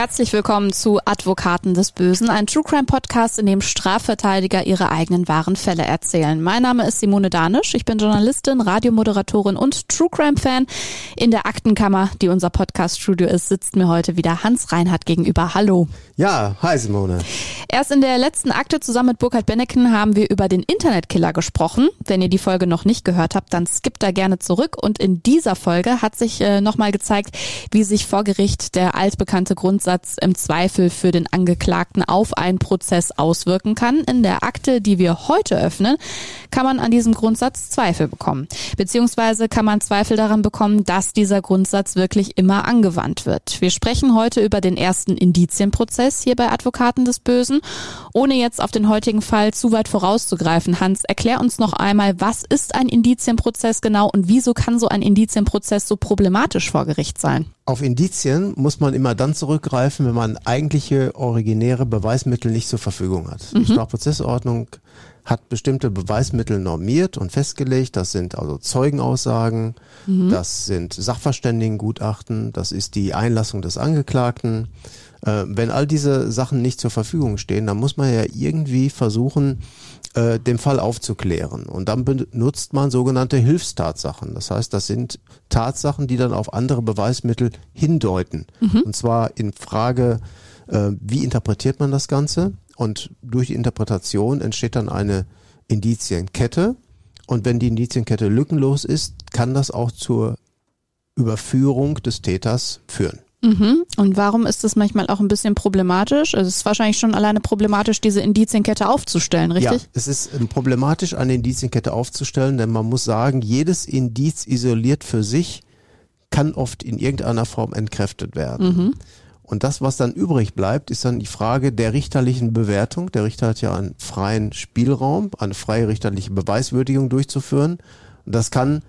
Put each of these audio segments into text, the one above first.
Herzlich willkommen zu Advokaten des Bösen, ein True Crime Podcast, in dem Strafverteidiger ihre eigenen wahren Fälle erzählen. Mein Name ist Simone Danisch, ich bin Journalistin, Radiomoderatorin und True Crime Fan. In der Aktenkammer, die unser Podcast Studio ist, sitzt mir heute wieder Hans Reinhardt gegenüber. Hallo. Ja, hi Simone. Erst in der letzten Akte zusammen mit Burkhard Benneken haben wir über den Internetkiller gesprochen. Wenn ihr die Folge noch nicht gehört habt, dann skippt da gerne zurück. Und in dieser Folge hat sich äh, nochmal gezeigt, wie sich vor Gericht der altbekannte Grundsatz im Zweifel für den Angeklagten auf einen Prozess auswirken kann. In der Akte, die wir heute öffnen, kann man an diesem Grundsatz Zweifel bekommen. Beziehungsweise kann man Zweifel daran bekommen, dass dieser Grundsatz wirklich immer angewandt wird. Wir sprechen heute über den ersten Indizienprozess hier bei Advokaten des Bösen. Ohne jetzt auf den heutigen Fall zu weit vorauszugreifen, Hans, erklär uns noch einmal, was ist ein Indizienprozess genau und wieso kann so ein Indizienprozess so problematisch vor Gericht sein? Auf Indizien muss man immer dann zurückgreifen, wenn man eigentliche originäre Beweismittel nicht zur Verfügung hat. Mhm. Die Strafprozessordnung hat bestimmte Beweismittel normiert und festgelegt. Das sind also Zeugenaussagen, mhm. das sind Sachverständigengutachten, das ist die Einlassung des Angeklagten. Äh, wenn all diese Sachen nicht zur Verfügung stehen, dann muss man ja irgendwie versuchen, äh, den Fall aufzuklären. Und dann benutzt man sogenannte Hilfstatsachen. Das heißt, das sind Tatsachen, die dann auf andere Beweismittel hindeuten. Mhm. Und zwar in Frage, äh, wie interpretiert man das Ganze? Und durch die Interpretation entsteht dann eine Indizienkette. Und wenn die Indizienkette lückenlos ist, kann das auch zur Überführung des Täters führen. Mhm. Und warum ist das manchmal auch ein bisschen problematisch? Also es ist wahrscheinlich schon alleine problematisch, diese Indizienkette aufzustellen, richtig? Ja, es ist ähm, problematisch, eine Indizienkette aufzustellen, denn man muss sagen, jedes Indiz isoliert für sich kann oft in irgendeiner Form entkräftet werden. Mhm. Und das, was dann übrig bleibt, ist dann die Frage der richterlichen Bewertung. Der Richter hat ja einen freien Spielraum, eine freie richterliche Beweiswürdigung durchzuführen. Und das kann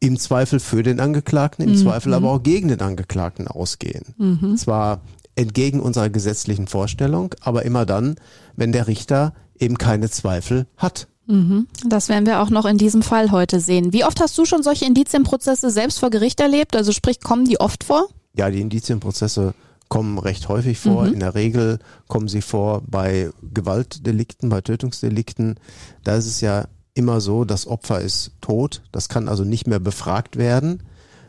im Zweifel für den Angeklagten, im mhm. Zweifel aber auch gegen den Angeklagten ausgehen. Mhm. Zwar entgegen unserer gesetzlichen Vorstellung, aber immer dann, wenn der Richter eben keine Zweifel hat. Mhm. Das werden wir auch noch in diesem Fall heute sehen. Wie oft hast du schon solche Indizienprozesse selbst vor Gericht erlebt? Also sprich, kommen die oft vor? Ja, die Indizienprozesse kommen recht häufig vor. Mhm. In der Regel kommen sie vor bei Gewaltdelikten, bei Tötungsdelikten. Da ist es ja immer so, das Opfer ist tot, das kann also nicht mehr befragt werden.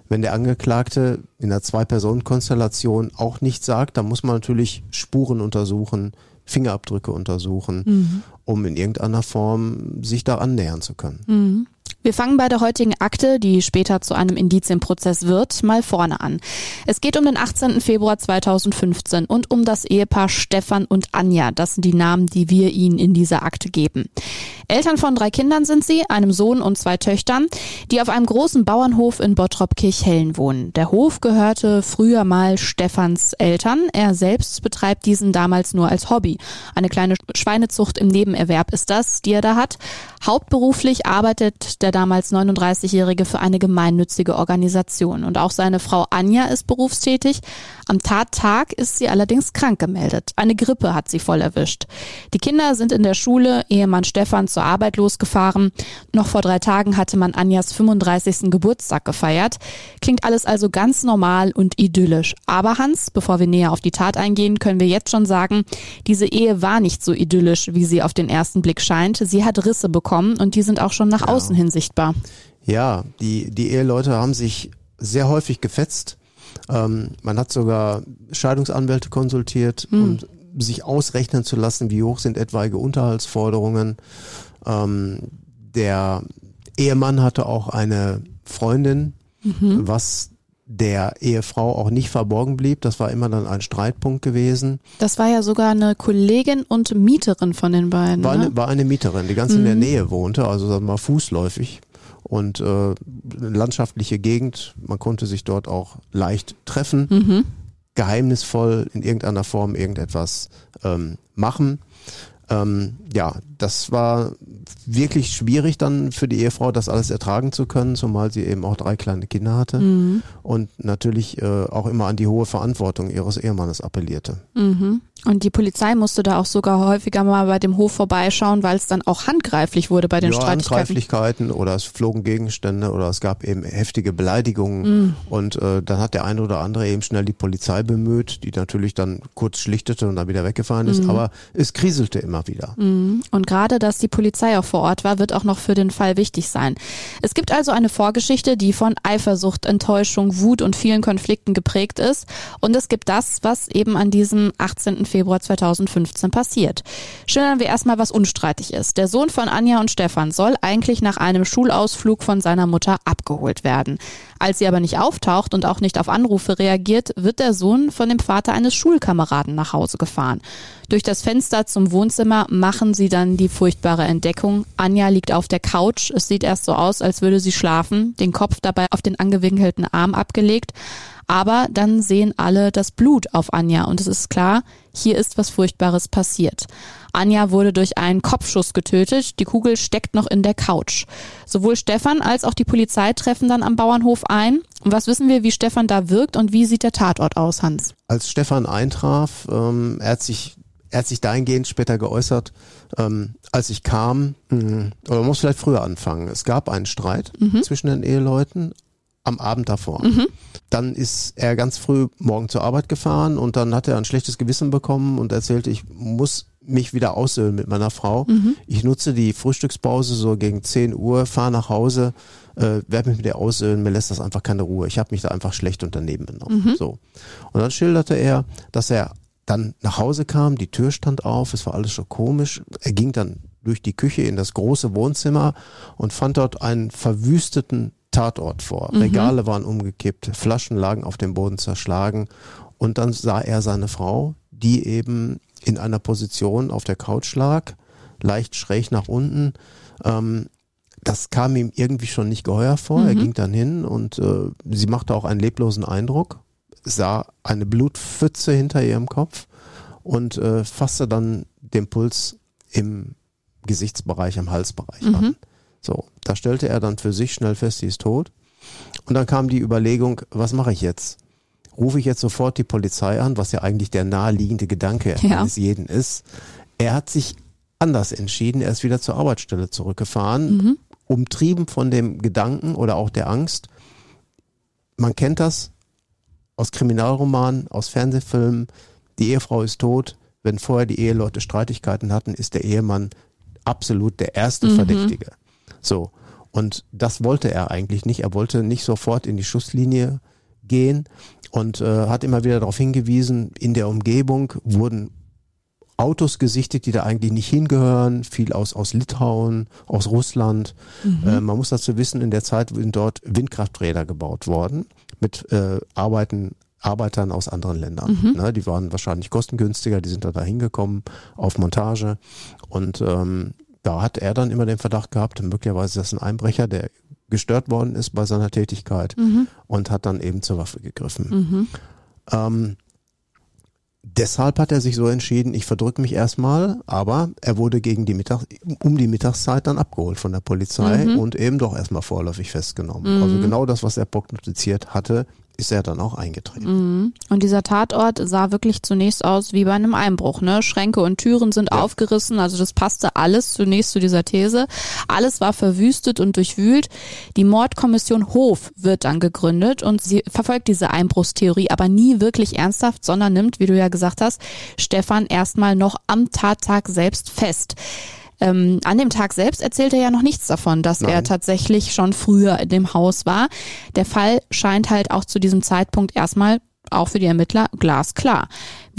Wenn der Angeklagte in einer Zwei-Personen-Konstellation auch nichts sagt, dann muss man natürlich Spuren untersuchen, Fingerabdrücke untersuchen, mhm. um in irgendeiner Form sich da annähern zu können. Mhm. Wir fangen bei der heutigen Akte, die später zu einem Indizienprozess wird, mal vorne an. Es geht um den 18. Februar 2015 und um das Ehepaar Stefan und Anja. Das sind die Namen, die wir Ihnen in dieser Akte geben. Eltern von drei Kindern sind sie, einem Sohn und zwei Töchtern, die auf einem großen Bauernhof in Bottrop-Kirchhellen wohnen. Der Hof gehörte früher mal Stefans Eltern. Er selbst betreibt diesen damals nur als Hobby. Eine kleine Schweinezucht im Nebenerwerb ist das, die er da hat. Hauptberuflich arbeitet der damals 39-Jährige für eine gemeinnützige Organisation. Und auch seine Frau Anja ist berufstätig. Am Tattag ist sie allerdings krank gemeldet. Eine Grippe hat sie voll erwischt. Die Kinder sind in der Schule, Ehemann Stefan zur Arbeit losgefahren. Noch vor drei Tagen hatte man Anjas 35. Geburtstag gefeiert. Klingt alles also ganz normal und idyllisch. Aber Hans, bevor wir näher auf die Tat eingehen, können wir jetzt schon sagen, diese Ehe war nicht so idyllisch, wie sie auf den ersten Blick scheint. Sie hat Risse bekommen und die sind auch schon nach ja. außen hin sichtbar. Ja, die, die Eheleute haben sich sehr häufig gefetzt. Ähm, man hat sogar Scheidungsanwälte konsultiert, mhm. um sich ausrechnen zu lassen, wie hoch sind etwaige Unterhaltsforderungen. Ähm, der Ehemann hatte auch eine Freundin, mhm. was der Ehefrau auch nicht verborgen blieb. Das war immer dann ein Streitpunkt gewesen. Das war ja sogar eine Kollegin und Mieterin von den beiden. War, ne? eine, war eine Mieterin, die ganz mhm. in der mhm. Nähe wohnte, also sagen wir mal fußläufig. Und äh, landschaftliche Gegend, man konnte sich dort auch leicht treffen, mhm. geheimnisvoll in irgendeiner Form irgendetwas ähm, machen. Ähm, ja, das war wirklich schwierig dann für die Ehefrau, das alles ertragen zu können, zumal sie eben auch drei kleine Kinder hatte Mhm. und natürlich äh, auch immer an die hohe Verantwortung ihres Ehemannes appellierte. Mhm. Und die Polizei musste da auch sogar häufiger mal bei dem Hof vorbeischauen, weil es dann auch handgreiflich wurde bei den ja, Streitigkeiten. Handgreiflichkeiten oder es flogen Gegenstände oder es gab eben heftige Beleidigungen Mhm. und äh, dann hat der eine oder andere eben schnell die Polizei bemüht, die natürlich dann kurz schlichtete und dann wieder weggefahren ist, Mhm. aber es kriselte immer wieder. Mhm. Und gerade, dass die Polizei auch vor Ort war, wird auch noch für den Fall wichtig sein. Es gibt also eine Vorgeschichte, die von Eifersucht, Enttäuschung, Wut und vielen Konflikten geprägt ist. Und es gibt das, was eben an diesem 18. Februar 2015 passiert. Schildern wir erstmal, was unstreitig ist. Der Sohn von Anja und Stefan soll eigentlich nach einem Schulausflug von seiner Mutter abgeholt werden. Als sie aber nicht auftaucht und auch nicht auf Anrufe reagiert, wird der Sohn von dem Vater eines Schulkameraden nach Hause gefahren. Durch das Fenster zum Wohnzimmer machen sie dann die furchtbare Entdeckung. Anja liegt auf der Couch. Es sieht erst so aus, als würde sie schlafen, den Kopf dabei auf den angewinkelten Arm abgelegt. Aber dann sehen alle das Blut auf Anja und es ist klar, hier ist was Furchtbares passiert. Anja wurde durch einen Kopfschuss getötet, die Kugel steckt noch in der Couch. Sowohl Stefan als auch die Polizei treffen dann am Bauernhof ein. Und was wissen wir, wie Stefan da wirkt und wie sieht der Tatort aus, Hans? Als Stefan eintraf, ähm, er hat sich er hat sich dahingehend später geäußert, ähm, als ich kam, mh, oder man muss vielleicht früher anfangen. Es gab einen Streit zwischen den Eheleuten am Abend davor. Dann ist er ganz früh morgen zur Arbeit gefahren und dann hat er ein schlechtes Gewissen bekommen und erzählte, ich muss mich wieder aussöhnen mit meiner Frau. Ich nutze die Frühstückspause so gegen 10 Uhr, fahre nach Hause, äh, werde mich mit ihr aussöhnen, mir lässt das einfach keine Ruhe. Ich habe mich da einfach schlecht und daneben benommen. So. Und dann schilderte er, dass er dann nach Hause kam, die Tür stand auf, es war alles schon komisch. Er ging dann durch die Küche in das große Wohnzimmer und fand dort einen verwüsteten Tatort vor. Regale waren umgekippt, Flaschen lagen auf dem Boden zerschlagen und dann sah er seine Frau, die eben in einer Position auf der Couch lag, leicht schräg nach unten. Ähm, das kam ihm irgendwie schon nicht geheuer vor. Er ging dann hin und äh, sie machte auch einen leblosen Eindruck, sah eine Blutpfütze hinter ihrem Kopf und äh, fasste dann den Puls im Gesichtsbereich, am Halsbereich an. So, da stellte er dann für sich schnell fest, sie ist tot. Und dann kam die Überlegung, was mache ich jetzt? Rufe ich jetzt sofort die Polizei an, was ja eigentlich der naheliegende Gedanke Ja. eines jeden ist. Er hat sich anders entschieden, er ist wieder zur Arbeitsstelle zurückgefahren, umtrieben von dem Gedanken oder auch der Angst. Man kennt das aus Kriminalromanen, aus Fernsehfilmen. Die Ehefrau ist tot. Wenn vorher die Eheleute Streitigkeiten hatten, ist der Ehemann absolut der erste Verdächtige. So. Und das wollte er eigentlich nicht. Er wollte nicht sofort in die Schusslinie gehen und äh, hat immer wieder darauf hingewiesen, in der Umgebung wurden Autos gesichtet, die da eigentlich nicht hingehören, viel aus, aus Litauen, aus Russland. Äh, man muss dazu wissen, in der Zeit sind dort Windkrafträder gebaut worden mit äh, Arbeiten, Arbeitern aus anderen Ländern. Ne, die waren wahrscheinlich kostengünstiger, die sind da hingekommen auf Montage und ähm, da hat er dann immer den Verdacht gehabt, möglicherweise ist das ein Einbrecher, der gestört worden ist bei seiner Tätigkeit und hat dann eben zur Waffe gegriffen. Ähm, deshalb hat er sich so entschieden, ich verdrücke mich erstmal, aber er wurde gegen die Mittag, um die Mittagszeit dann abgeholt von der Polizei und eben doch erstmal vorläufig festgenommen. Also genau das, was er prognostiziert hatte, ist er dann auch eingetreten. Und dieser Tatort sah wirklich zunächst aus wie bei einem Einbruch. Ne? Schränke und Türen sind Ja. aufgerissen, also das passte alles zunächst zu dieser These. Alles war verwüstet und durchwühlt. Die Mordkommission Hof wird dann gegründet und sie verfolgt diese Einbruchstheorie aber nie wirklich ernsthaft, sondern nimmt, wie du ja gesagt hast, Stefan erstmal noch am Tattag selbst fest. Ähm, an dem Tag selbst erzählt er ja noch nichts davon, dass er Nein. tatsächlich schon früher in dem Haus war. Der Fall scheint halt auch zu diesem Zeitpunkt erstmal auch für die Ermittler glasklar.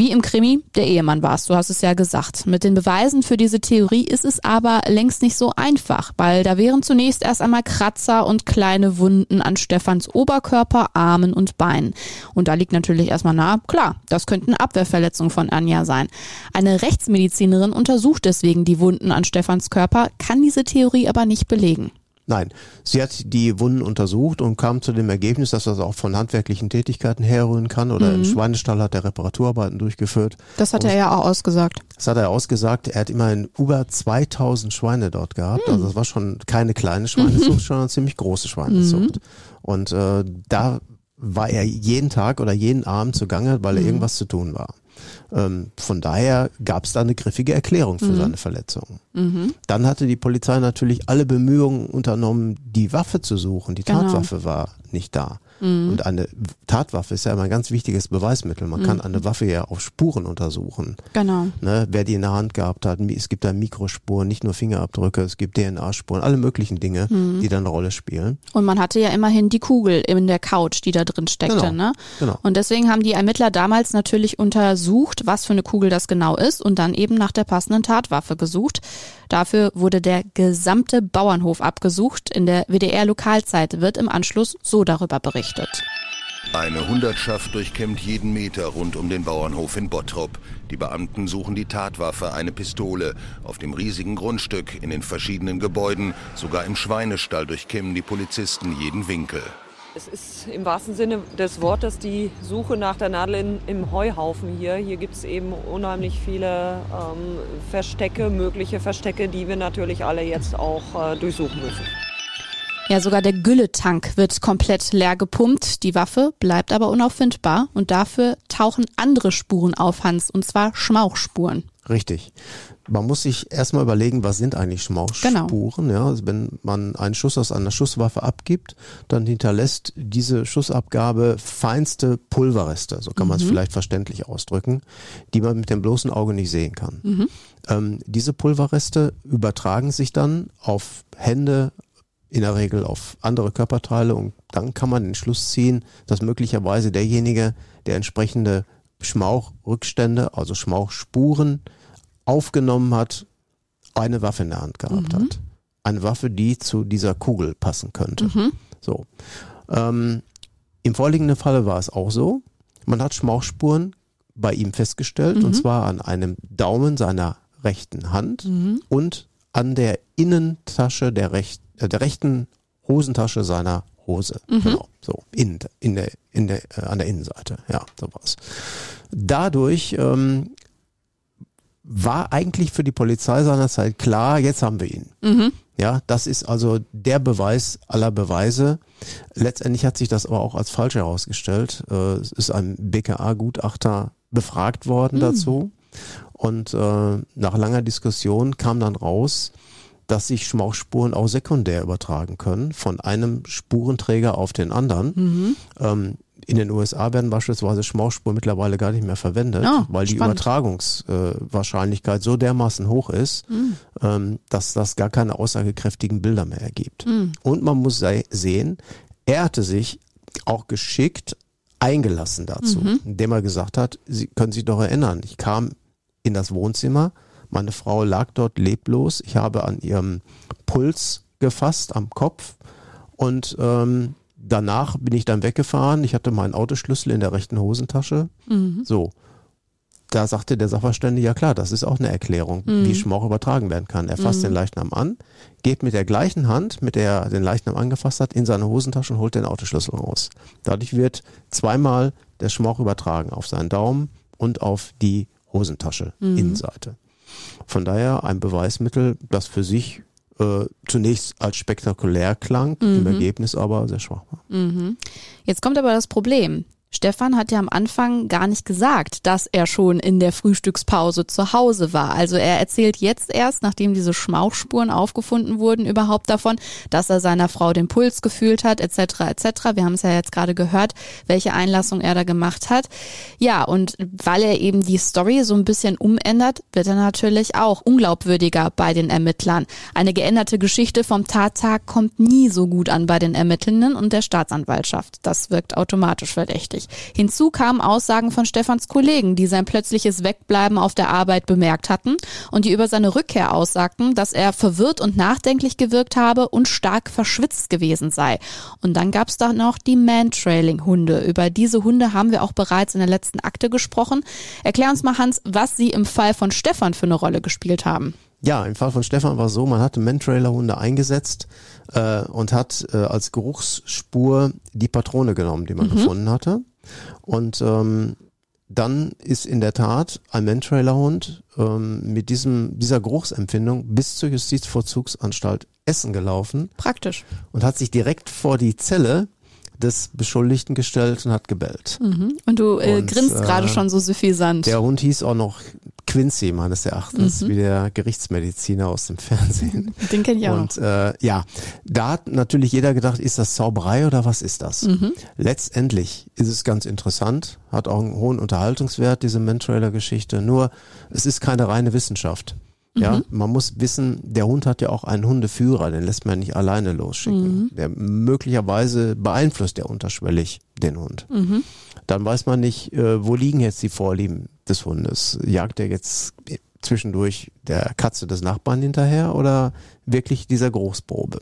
Wie im Krimi, der Ehemann war es, du hast es ja gesagt. Mit den Beweisen für diese Theorie ist es aber längst nicht so einfach, weil da wären zunächst erst einmal Kratzer und kleine Wunden an Stefans Oberkörper, Armen und Beinen. Und da liegt natürlich erstmal nahe, klar, das könnten Abwehrverletzungen von Anja sein. Eine Rechtsmedizinerin untersucht deswegen die Wunden an Stefans Körper, kann diese Theorie aber nicht belegen. Nein, sie hat die Wunden untersucht und kam zu dem Ergebnis, dass das auch von handwerklichen Tätigkeiten herrühren kann oder im Schweinestall hat er Reparaturarbeiten durchgeführt. Das hat er ja auch ausgesagt. Das hat er ausgesagt. Er hat immerhin über 2000 Schweine dort gehabt. Also das war schon keine kleine Schweinezucht, schon eine ziemlich große Schweinezucht. Und äh, da war er jeden Tag oder jeden Abend zugange, weil er irgendwas zu tun war. Ähm, von daher gab es da eine griffige Erklärung für seine Verletzungen. Dann hatte die Polizei natürlich alle Bemühungen unternommen, die Waffe zu suchen. Die Genau. Tatwaffe war nicht da. Und eine Tatwaffe ist ja immer ein ganz wichtiges Beweismittel. Man kann eine Waffe ja auf Spuren untersuchen. Genau. Ne, wer die in der Hand gehabt hat. Es gibt da Mikrospuren, nicht nur Fingerabdrücke, es gibt DNA-Spuren, alle möglichen Dinge, die da eine Rolle spielen. Und man hatte ja immerhin die Kugel in der Couch, die da drin steckte. Genau, Ne? genau. Und deswegen haben die Ermittler damals natürlich untersucht, was für eine Kugel das genau ist und dann eben nach der passenden Tatwaffe gesucht. Dafür wurde der gesamte Bauernhof abgesucht. In der WDR-Lokalzeit wird im Anschluss so darüber berichtet. Eine Hundertschaft durchkämmt jeden Meter rund um den Bauernhof in Bottrop. Die Beamten suchen die Tatwaffe, eine Pistole. Auf dem riesigen Grundstück, in den verschiedenen Gebäuden, sogar im Schweinestall durchkämmen die Polizisten jeden Winkel. Es ist im wahrsten Sinne des Wortes die Suche nach der Nadel in, im Heuhaufen hier. Hier gibt es eben unheimlich viele ähm, Verstecke, mögliche Verstecke, die wir natürlich alle jetzt auch äh, durchsuchen müssen. Ja, sogar der Gülletank wird komplett leer gepumpt. Die Waffe bleibt aber unauffindbar und dafür tauchen andere Spuren auf, Hans, und zwar Schmauchspuren. Richtig. Man muss sich erstmal überlegen, was sind eigentlich Schmauchspuren. Ja, also wenn man einen Schuss aus einer Schusswaffe abgibt, dann hinterlässt diese Schussabgabe feinste Pulverreste, so kann man es vielleicht verständlich ausdrücken, die man mit dem bloßen Auge nicht sehen kann. Ähm, diese Pulverreste übertragen sich dann auf Hände, in der Regel auf andere Körperteile und dann kann man den Schluss ziehen, dass möglicherweise derjenige, der entsprechende Schmauchrückstände, also Schmauchspuren aufgenommen hat, eine Waffe in der Hand gehabt hat. Eine Waffe, die zu dieser Kugel passen könnte. So. Ähm, Im vorliegenden Falle war es auch so. Man hat Schmauchspuren bei ihm festgestellt und zwar an einem Daumen seiner rechten Hand und an der Innentasche der, recht, äh, der rechten Hosentasche seiner Hose. Genau, so in, in der, in der, äh, an der Innenseite. Ja, sowas. Dadurch ähm, war eigentlich für die Polizei seinerzeit klar, jetzt haben wir ihn. Ja, das ist also der Beweis aller Beweise. Letztendlich hat sich das aber auch als falsch herausgestellt. Äh, Es ist ein BKA-Gutachter befragt worden dazu. Und äh, nach langer Diskussion kam dann raus, dass sich Schmauchspuren auch sekundär übertragen können, von einem Spurenträger auf den anderen. Ähm, in den USA werden beispielsweise Schmauchspuren mittlerweile gar nicht mehr verwendet, Ah, weil die spannend. Übertragungswahrscheinlichkeit so dermaßen hoch ist, ähm, dass das gar keine aussagekräftigen Bilder mehr ergibt. Und man muss se- sehen, er hatte sich auch geschickt eingelassen dazu, indem er gesagt hat, Sie können sich doch erinnern, ich kam in das Wohnzimmer, meine Frau lag dort leblos, ich habe an ihrem Puls gefasst, am Kopf und ähm, danach bin ich dann weggefahren, ich hatte meinen Autoschlüssel in der rechten Hosentasche, so. Da sagte der Sachverständige, ja klar, das ist auch eine Erklärung, wie Schmauch übertragen werden kann. Er fasst den Leichnam an, geht mit der gleichen Hand, mit der er den Leichnam angefasst hat, in seine Hosentasche und holt den Autoschlüssel raus. Dadurch wird zweimal der Schmauch übertragen auf seinen Daumen und auf die Hosentasche, Innenseite. Von daher ein Beweismittel, das für sich äh, zunächst als spektakulär klang, im Ergebnis aber sehr schwach war. Jetzt kommt aber das Problem. Stefan hat ja am Anfang gar nicht gesagt, dass er schon in der Frühstückspause zu Hause war. Also er erzählt jetzt erst, nachdem diese Schmauchspuren aufgefunden wurden, überhaupt davon, dass er seiner Frau den Puls gefühlt hat, etc. etc. Wir haben es ja jetzt gerade gehört, welche Einlassung er da gemacht hat. Ja, und weil er eben die Story so ein bisschen umändert, wird er natürlich auch unglaubwürdiger bei den Ermittlern. Eine geänderte Geschichte vom Tattag kommt nie so gut an bei den Ermittlenden und der Staatsanwaltschaft. Das wirkt automatisch verdächtig. Hinzu kamen Aussagen von Stefans Kollegen, die sein plötzliches Wegbleiben auf der Arbeit bemerkt hatten und die über seine Rückkehr aussagten, dass er verwirrt und nachdenklich gewirkt habe und stark verschwitzt gewesen sei. Und dann gab es da noch die Man-Trailing-Hunde. Über diese Hunde haben wir auch bereits in der letzten Akte gesprochen. Erklär uns mal, Hans, was sie im Fall von Stefan für eine Rolle gespielt haben. ja, im Fall von Stefan war es so, man hatte Mantrailer-Hunde eingesetzt äh, und hat äh, als Geruchsspur die Patrone genommen, die man Mhm. gefunden hatte. Und ähm, dann ist in der Tat ein Mantrailer-Hund ähm, mit diesem, dieser Geruchsempfindung bis zur Justizvollzugsanstalt Essen gelaufen Praktisch. und hat sich direkt vor die Zelle des Beschuldigten gestellt und hat gebellt. Mhm. Und du äh, Und, grinst äh, gerade schon so suffisant. Der Hund hieß auch noch Quincy, meines Erachtens, Mhm. wie der Gerichtsmediziner aus dem Fernsehen. Den kenn ich auch. Und äh, ja, da hat natürlich jeder gedacht, ist das Zauberei oder was ist das? Mhm. Letztendlich ist es ganz interessant, hat auch einen hohen Unterhaltungswert, diese Mantrailer-Geschichte. Nur, es ist keine reine Wissenschaft. Ja, Mhm. man muss wissen, der Hund hat ja auch einen Hundeführer, den lässt man nicht alleine losschicken. Mhm. Der möglicherweise beeinflusst der unterschwellig den Hund. Mhm. Dann weiß man nicht, äh, wo liegen jetzt die Vorlieben des Hundes. Jagt er jetzt zwischendurch der Katze des Nachbarn hinterher oder wirklich dieser Großprobe?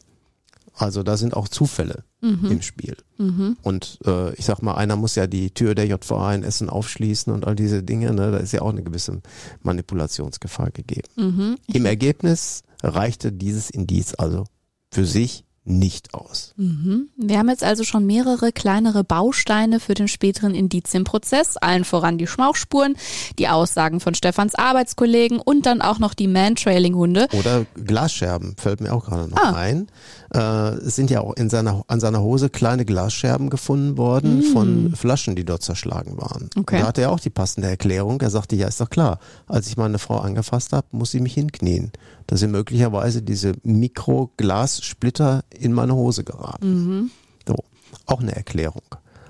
Also da sind auch Zufälle im Spiel. Mhm. Und äh, ich sag mal, einer muss ja die Tür der JVA in Essen aufschließen und all diese Dinge. Ne? Da ist ja auch eine gewisse Manipulationsgefahr gegeben. Mhm. Im Ergebnis reichte dieses Indiz also für sich nicht aus. Mhm. Wir haben jetzt also schon mehrere kleinere Bausteine für den späteren Indizienprozess, allen voran die Schmauchspuren, die Aussagen von Stefans Arbeitskollegen und dann auch noch die Man-Trailing-Hunde. Oder Glasscherben fällt mir auch gerade noch Ah. ein. Äh, es sind ja auch in seiner, an seiner Hose kleine Glasscherben gefunden worden von Flaschen, die dort zerschlagen waren. Okay. Da hatte er auch die passende Erklärung. Er sagte, ja, ist doch klar, als ich meine Frau angefasst habe, muss sie mich hinknien. Da sind möglicherweise diese Mikroglassplitter in meine Hose geraten. So, auch eine Erklärung.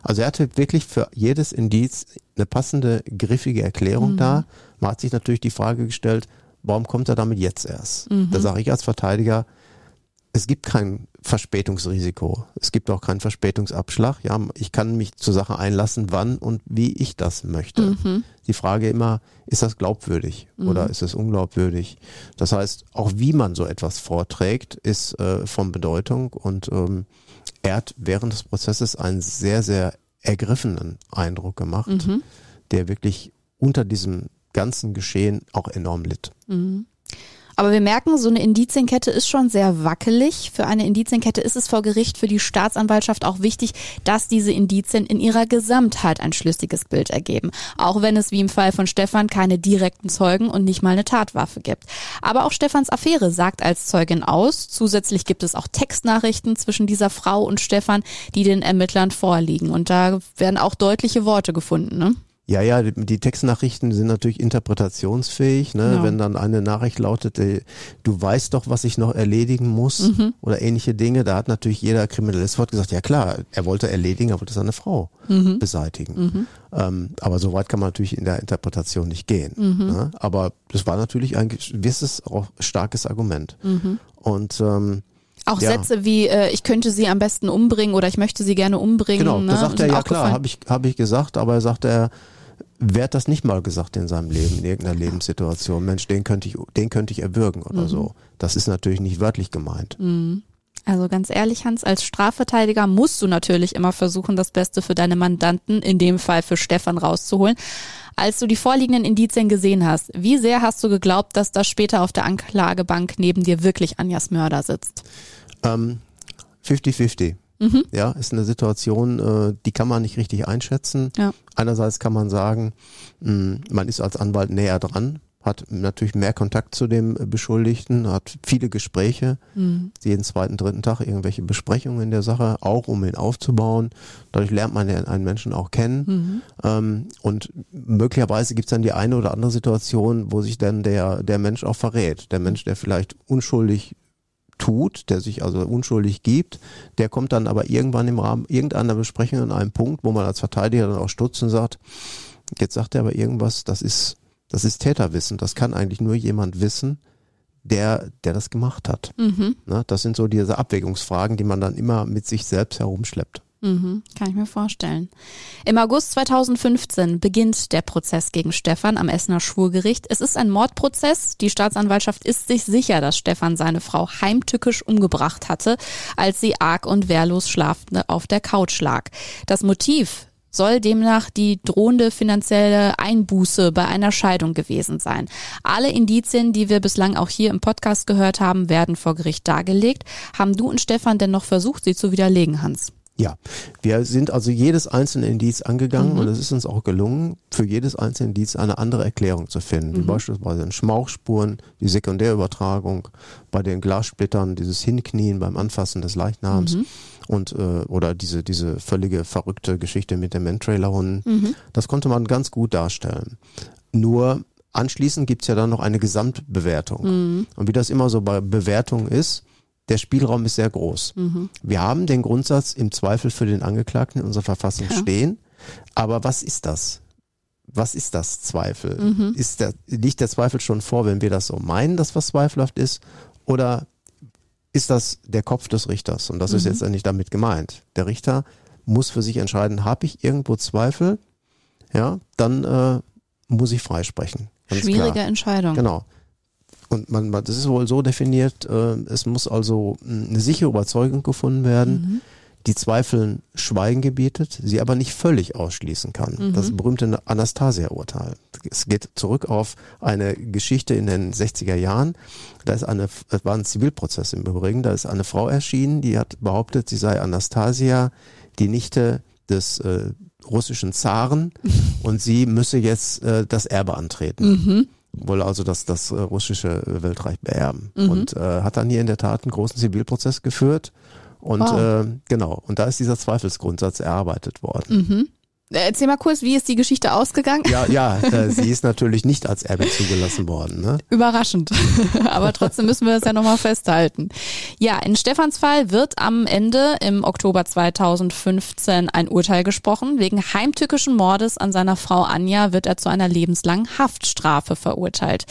Also er hatte wirklich für jedes Indiz eine passende, griffige Erklärung da. Man hat sich natürlich die Frage gestellt, warum kommt er damit jetzt erst? Da sage ich als Verteidiger, es gibt kein Verspätungsrisiko. Es gibt auch keinen Verspätungsabschlag. Ja, ich kann mich zur Sache einlassen, wann und wie ich das möchte. Die Frage immer, ist das glaubwürdig oder ist es unglaubwürdig? Das heißt, auch wie man so etwas vorträgt, ist äh, von Bedeutung und ähm, er hat während des Prozesses einen sehr, sehr ergriffenen Eindruck gemacht, der wirklich unter diesem ganzen Geschehen auch enorm litt. Aber wir merken, so eine Indizienkette ist schon sehr wackelig. Für eine Indizienkette ist es vor Gericht für die Staatsanwaltschaft auch wichtig, dass diese Indizien in ihrer Gesamtheit ein schlüssiges Bild ergeben. Auch wenn es wie im Fall von Stefan keine direkten Zeugen und nicht mal eine Tatwaffe gibt. Aber auch Stefans Affäre sagt als Zeugin aus. Zusätzlich gibt es auch Textnachrichten zwischen dieser Frau und Stefan, die den Ermittlern vorliegen. Und da werden auch deutliche Worte gefunden. Ne? Ja, ja, die, Textnachrichten sind natürlich interpretationsfähig. Ne? Genau. Wenn dann eine Nachricht lautet, äh, du weißt doch, was ich noch erledigen muss oder ähnliche Dinge, da hat natürlich jeder Kriminalist sofort gesagt, ja klar, er wollte erledigen, er wollte seine Frau beseitigen. Ähm, aber so weit kann man natürlich in der Interpretation nicht gehen. Ne? Aber das war natürlich ein gewisses, auch starkes Argument. Und ähm, Auch Ja. Sätze wie, äh, ich könnte sie am besten umbringen oder ich möchte sie gerne umbringen. Genau, ne? da sagt er, ja klar, habe ich, hab ich gesagt, aber er sagt er, wer hat das nicht mal gesagt in seinem Leben, in irgendeiner Lebenssituation? Mensch, den könnte ich, den könnte ich erwürgen oder Mhm. so. Das ist natürlich nicht wörtlich gemeint. Also ganz ehrlich, Hans, als Strafverteidiger musst du natürlich immer versuchen, das Beste für deine Mandanten, in dem Fall für Stefan, rauszuholen. Als du die vorliegenden Indizien gesehen hast, wie sehr hast du geglaubt, dass da später auf der Anklagebank neben dir wirklich Anjas Mörder sitzt? Ähm, 50-50. Mhm. Ja, ist eine Situation, äh, die kann man nicht richtig einschätzen. Ja. Einerseits kann man sagen, mh, man ist als Anwalt näher dran, hat natürlich mehr Kontakt zu dem Beschuldigten, hat viele Gespräche, Mhm. jeden zweiten, dritten Tag irgendwelche Besprechungen in der Sache, auch um ihn aufzubauen. Dadurch lernt man ja einen Menschen auch kennen. Mhm. Ähm, und möglicherweise gibt es dann die eine oder andere Situation, wo sich dann der, der Mensch auch verrät. Der Mensch, der vielleicht unschuldig tut, der sich also unschuldig gibt, der kommt dann aber irgendwann im Rahmen irgendeiner Besprechung an einen Punkt, wo man als Verteidiger dann auch stutzt und sagt, jetzt sagt er aber irgendwas, das ist, das ist Täterwissen, das kann eigentlich nur jemand wissen, der, der das gemacht hat. Mhm. Ne? Das sind so diese Abwägungsfragen, die man dann immer mit sich selbst herumschleppt. Mhm, kann ich mir vorstellen. Im August 2015 beginnt der Prozess gegen Stefan am Essener Schwurgericht. Es ist ein Mordprozess. Die Staatsanwaltschaft ist sich sicher, dass Stefan seine Frau heimtückisch umgebracht hatte, als sie arg und wehrlos schlafend auf der Couch lag. Das Motiv soll demnach die drohende finanzielle Einbuße bei einer Scheidung gewesen sein. Alle Indizien, die wir bislang auch hier im Podcast gehört haben, werden vor Gericht dargelegt. Haben du und Stefan denn noch versucht, sie zu widerlegen, Hans? Ja, wir sind also jedes einzelne Indiz angegangen mhm. und es ist uns auch gelungen, für jedes einzelne Indiz eine andere Erklärung zu finden. Mhm. Wie beispielsweise in Schmauchspuren, die Sekundärübertragung, bei den Glassplittern, dieses Hinknien beim Anfassen des Leichnams mhm. und äh, oder diese, diese völlige verrückte Geschichte mit den Mantrailerhunden. Mhm. Das konnte man ganz gut darstellen. Nur anschließend gibt's ja dann noch eine Gesamtbewertung. Mhm. Und wie das immer so bei Bewertungen ist, der Spielraum ist sehr groß. Mhm. Wir haben den Grundsatz im Zweifel für den Angeklagten in unserer Verfassung ja. stehen. Aber was ist das? Was ist das Zweifel? Mhm. Ist der, liegt der Zweifel schon vor, wenn wir das so meinen, dass was zweifelhaft ist? Oder ist das der Kopf des Richters? Und das mhm. ist jetzt nicht damit gemeint. Der Richter muss für sich entscheiden, habe ich irgendwo Zweifel? Ja, dann äh, muss ich freisprechen. Schwierige klar. Entscheidung. Genau. Und man, das ist wohl so definiert, äh, es muss also eine sichere Überzeugung gefunden werden, mhm. die Zweifeln Schweigen gebietet, sie aber nicht völlig ausschließen kann. Mhm. Das berühmte Anastasia-Urteil. Es geht zurück auf eine Geschichte in den 60er Jahren. Da ist eine, es war ein Zivilprozess im Übrigen, da ist eine Frau erschienen, die hat behauptet, sie sei Anastasia, die Nichte des äh, russischen Zaren und sie müsse jetzt äh, das Erbe antreten. Mhm wohl also das, das äh, russische Weltreich beerben. Mhm. Und äh, hat dann hier in der Tat einen großen Zivilprozess geführt. Und wow. äh, genau, und da ist dieser Zweifelsgrundsatz erarbeitet worden. Mhm. Erzähl mal kurz, wie ist die Geschichte ausgegangen? Ja, ja, äh, sie ist natürlich nicht als Erbin zugelassen worden. Ne? Überraschend. Aber trotzdem müssen wir das ja nochmal festhalten. Ja, in Stefans Fall wird am Ende im Oktober 2015 ein Urteil gesprochen. Wegen heimtückischen Mordes an seiner Frau Anja wird er zu einer lebenslangen Haftstrafe verurteilt.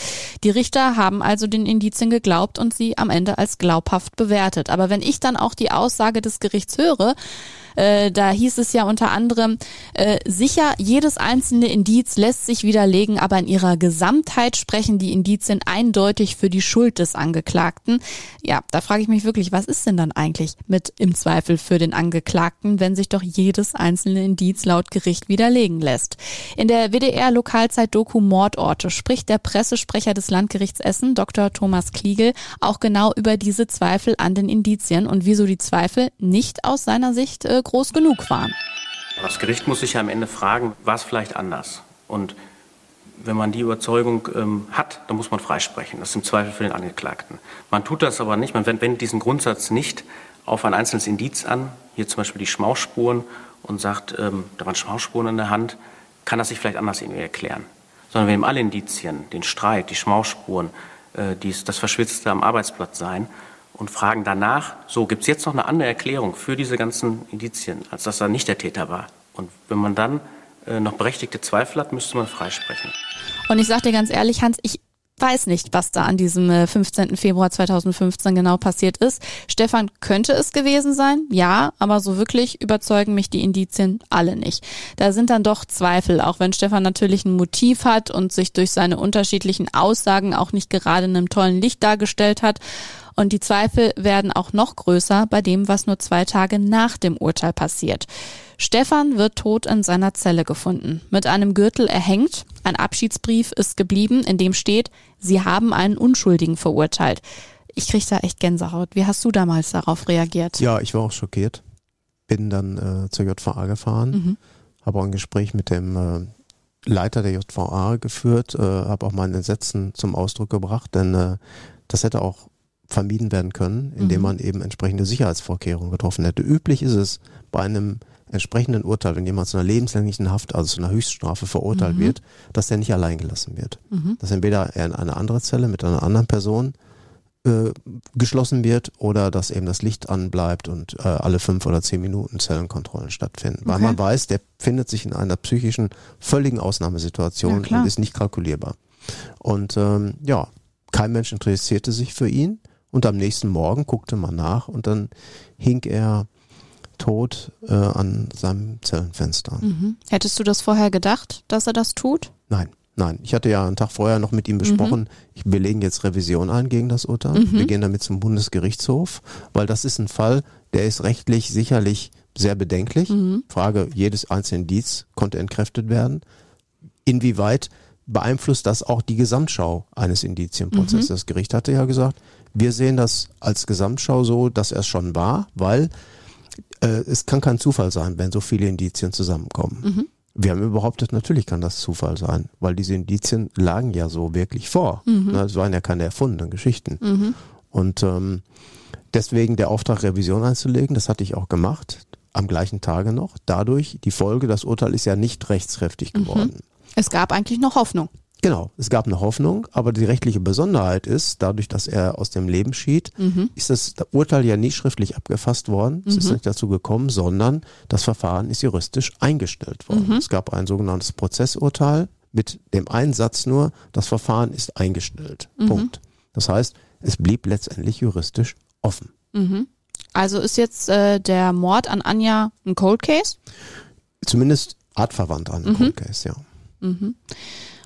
Die Richter haben also den Indizien geglaubt und sie am Ende als glaubhaft bewertet. Aber wenn ich dann auch die Aussage des Gerichts höre, äh, da hieß es ja unter anderem, äh, sicher, jedes einzelne Indiz lässt sich widerlegen, aber in ihrer Gesamtheit sprechen die Indizien eindeutig für die Schuld des Angeklagten. Ja, da frage ich mich wirklich, was ist denn dann eigentlich mit im Zweifel für den Angeklagten, wenn sich doch jedes einzelne Indiz laut Gericht widerlegen lässt? In der WDR-Lokalzeit Doku Mordorte spricht der Pressesprecher des Landgerichts Essen, Dr. Thomas Kliegel, auch genau über diese Zweifel an den Indizien und wieso die Zweifel nicht aus seiner Sicht äh, groß genug waren. Das Gericht muss sich ja am Ende fragen, war es vielleicht anders? Und wenn man die Überzeugung ähm, hat, dann muss man freisprechen. Das ist im Zweifel für den Angeklagten. Man tut das aber nicht, man wendet diesen Grundsatz nicht auf ein einzelnes Indiz an, hier zum Beispiel die Schmausspuren, und sagt, ähm, da waren Schmausspuren in der Hand, kann das sich vielleicht anders irgendwie erklären. Sondern wir nehmen alle Indizien, den Streit, die Schmausspuren, äh, dies, das Verschwitzte am Arbeitsplatz sein und fragen danach, so gibt es jetzt noch eine andere Erklärung für diese ganzen Indizien, als dass er nicht der Täter war. Und wenn man dann äh, noch berechtigte Zweifel hat, müsste man freisprechen. Und ich sage dir ganz ehrlich, Hans, ich weiß nicht, was da an diesem 15. Äh, Februar 2015 genau passiert ist. Stefan könnte es gewesen sein, ja, aber so wirklich überzeugen mich die Indizien alle nicht. Da sind dann doch Zweifel, auch wenn Stefan natürlich ein Motiv hat und sich durch seine unterschiedlichen Aussagen auch nicht gerade in einem tollen Licht dargestellt hat. Und die Zweifel werden auch noch größer bei dem, was nur zwei Tage nach dem Urteil passiert. Stefan wird tot in seiner Zelle gefunden, mit einem Gürtel erhängt. Ein Abschiedsbrief ist geblieben, in dem steht, Sie haben einen Unschuldigen verurteilt. Ich krieg da echt Gänsehaut. Wie hast du damals darauf reagiert? Ja, ich war auch schockiert. Bin dann äh, zur JVA gefahren, mhm. habe auch ein Gespräch mit dem äh, Leiter der JVA geführt, äh, habe auch meine Entsetzen zum Ausdruck gebracht, denn äh, das hätte auch vermieden werden können, indem mhm. man eben entsprechende Sicherheitsvorkehrungen getroffen hätte. Üblich ist es bei einem entsprechenden Urteil, wenn jemand zu einer lebenslänglichen Haft, also zu einer Höchststrafe verurteilt mhm. wird, dass der nicht allein gelassen wird. Mhm. Dass entweder er in eine andere Zelle mit einer anderen Person äh, geschlossen wird oder dass eben das Licht anbleibt und äh, alle fünf oder zehn Minuten Zellenkontrollen stattfinden. Okay. Weil man weiß, der findet sich in einer psychischen völligen Ausnahmesituation ja, und ist nicht kalkulierbar. Und ähm, ja, kein Mensch interessierte sich für ihn. Und am nächsten Morgen guckte man nach und dann hing er tot äh, an seinem Zellenfenster. Mhm. Hättest du das vorher gedacht, dass er das tut? Nein, nein. Ich hatte ja einen Tag vorher noch mit ihm besprochen, mhm. ich, wir legen jetzt Revision ein gegen das Urteil. Mhm. Wir gehen damit zum Bundesgerichtshof, weil das ist ein Fall, der ist rechtlich sicherlich sehr bedenklich. Frage, jedes einzelne Indiz konnte entkräftet werden. Inwieweit beeinflusst das auch die Gesamtschau eines Indizienprozesses? Das Gericht hatte ja gesagt, wir sehen das als Gesamtschau so, dass er es schon war, weil äh, es kann kein Zufall sein, wenn so viele Indizien zusammenkommen. Wir haben behauptet, natürlich kann das Zufall sein, weil diese Indizien lagen ja so wirklich vor. Na, Es waren ja keine erfundenen Geschichten. Und ähm, deswegen der Auftrag, Revision einzulegen, das hatte ich auch gemacht, am gleichen Tage noch. Dadurch, die Folge, das Urteil ist ja nicht rechtskräftig geworden. Es gab eigentlich noch Hoffnung. Genau, es gab eine Hoffnung, aber die rechtliche Besonderheit ist, dadurch, dass er aus dem Leben schied, ist das Urteil ja nie schriftlich abgefasst worden. Es ist nicht dazu gekommen, sondern das Verfahren ist juristisch eingestellt worden. Es gab ein sogenanntes Prozessurteil mit dem einen Satz nur, das Verfahren ist eingestellt. Punkt. Das heißt, es blieb letztendlich juristisch offen. Also ist jetzt äh, der Mord an Anja ein Cold Case? Zumindest artverwandt an den Cold Case, ja.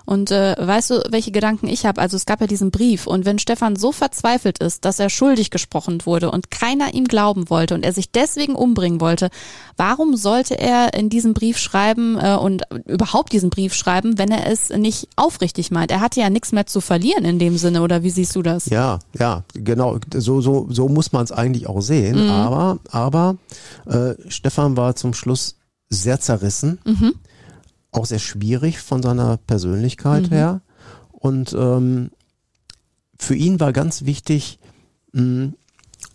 Und äh, weißt du, welche Gedanken ich habe? Also es gab ja diesen Brief und wenn Stefan so verzweifelt ist, dass er schuldig gesprochen wurde und keiner ihm glauben wollte und er sich deswegen umbringen wollte, warum sollte er in diesem Brief schreiben äh, und überhaupt diesen Brief schreiben, wenn er es nicht aufrichtig meint? Er hatte ja nichts mehr zu verlieren in dem Sinne, oder wie siehst du das? Ja, ja, genau. So, so, so muss man es eigentlich auch sehen. Aber, aber äh, Stefan war zum Schluss sehr zerrissen, auch sehr schwierig von seiner Persönlichkeit her. Und ähm, für ihn war ganz wichtig, mh,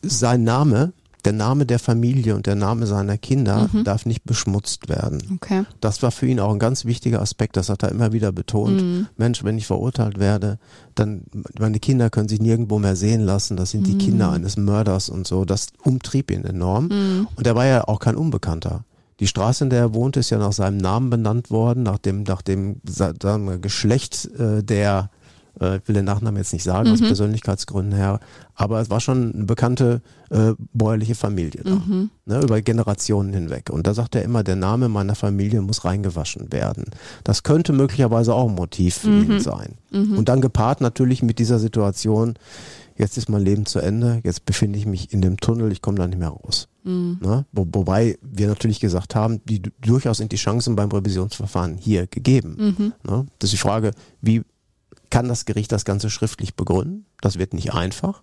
sein Name, der Name der Familie und der Name seiner Kinder darf nicht beschmutzt werden. Okay. Das war für ihn auch ein ganz wichtiger Aspekt. Das hat er immer wieder betont. Mensch, wenn ich verurteilt werde, dann meine Kinder können sich nirgendwo mehr sehen lassen. Das sind die Kinder eines Mörders und so. Das umtrieb ihn enorm. Und er war ja auch kein Unbekannter. Die Straße, in der er wohnte, ist ja nach seinem Namen benannt worden, nach dem, nach dem sagen wir, Geschlecht äh, der, äh, ich will den Nachnamen jetzt nicht sagen, aus Persönlichkeitsgründen her, aber es war schon eine bekannte äh, bäuerliche Familie da, ne, über Generationen hinweg. Und da sagt er immer, der Name meiner Familie muss reingewaschen werden. Das könnte möglicherweise auch ein Motiv für ihn sein. Und dann gepaart natürlich mit dieser Situation, jetzt ist mein Leben zu Ende, jetzt befinde ich mich in dem Tunnel, ich komme da nicht mehr raus. Ne? Wo, wobei wir natürlich gesagt haben, die, durchaus sind die Chancen beim Revisionsverfahren hier gegeben. Ne? Das ist die Frage, wie kann das Gericht das Ganze schriftlich begründen? Das wird nicht einfach.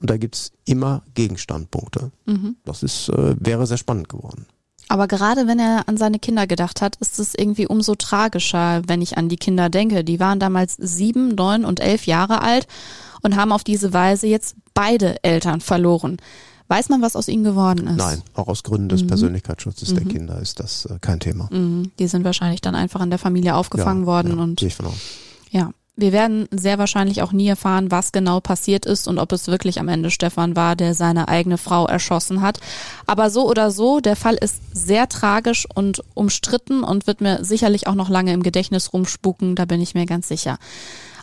Und da gibt's immer Gegenstandpunkte. Das ist, äh, wäre sehr spannend geworden. Aber gerade wenn er an seine Kinder gedacht hat, ist es irgendwie umso tragischer, wenn ich an die Kinder denke. Die waren damals sieben, neun und elf Jahre alt und haben auf diese Weise jetzt beide Eltern verloren. Weiß man, was aus ihnen geworden ist? Nein, auch aus Gründen des Persönlichkeitsschutzes der Kinder ist das äh, kein Thema. Mhm. Die sind wahrscheinlich dann einfach in der Familie aufgefangen Ja, worden ja, und ich von aus. ja. Wir werden sehr wahrscheinlich auch nie erfahren, was genau passiert ist und ob es wirklich am Ende Stefan war, der seine eigene Frau erschossen hat. Aber so oder so, der Fall ist sehr tragisch und umstritten und wird mir sicherlich auch noch lange im Gedächtnis rumspuken, da bin ich mir ganz sicher.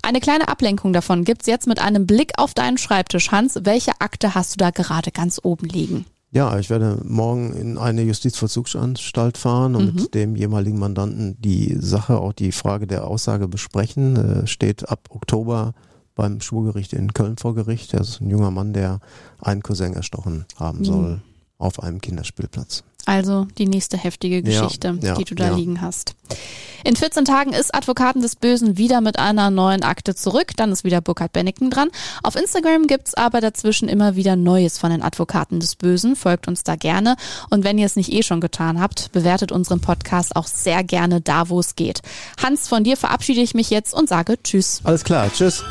Eine kleine Ablenkung davon gibt's jetzt mit einem Blick auf deinen Schreibtisch. Hans, welche Akte hast du da gerade ganz oben liegen? Ja, ich werde morgen in eine Justizvollzugsanstalt fahren und mit dem jeweiligen Mandanten die Sache, auch die Frage der Aussage besprechen. Äh, steht ab Oktober beim Schwurgericht in Köln vor Gericht. Er ist ein junger Mann, der einen Cousin erstochen haben soll auf einem Kinderspielplatz. Also die nächste heftige Ja, Geschichte, ja, die du da ja. liegen hast. In 14 Tagen ist Advokaten des Bösen wieder mit einer neuen Akte zurück. Dann ist wieder Burkhard Bennington dran. Auf Instagram gibt's aber dazwischen immer wieder Neues von den Advokaten des Bösen. Folgt uns da gerne. Und wenn ihr es nicht eh schon getan habt, bewertet unseren Podcast auch sehr gerne da, wo es geht. Hans, von dir verabschiede ich mich jetzt und sage Tschüss. Alles klar, tschüss.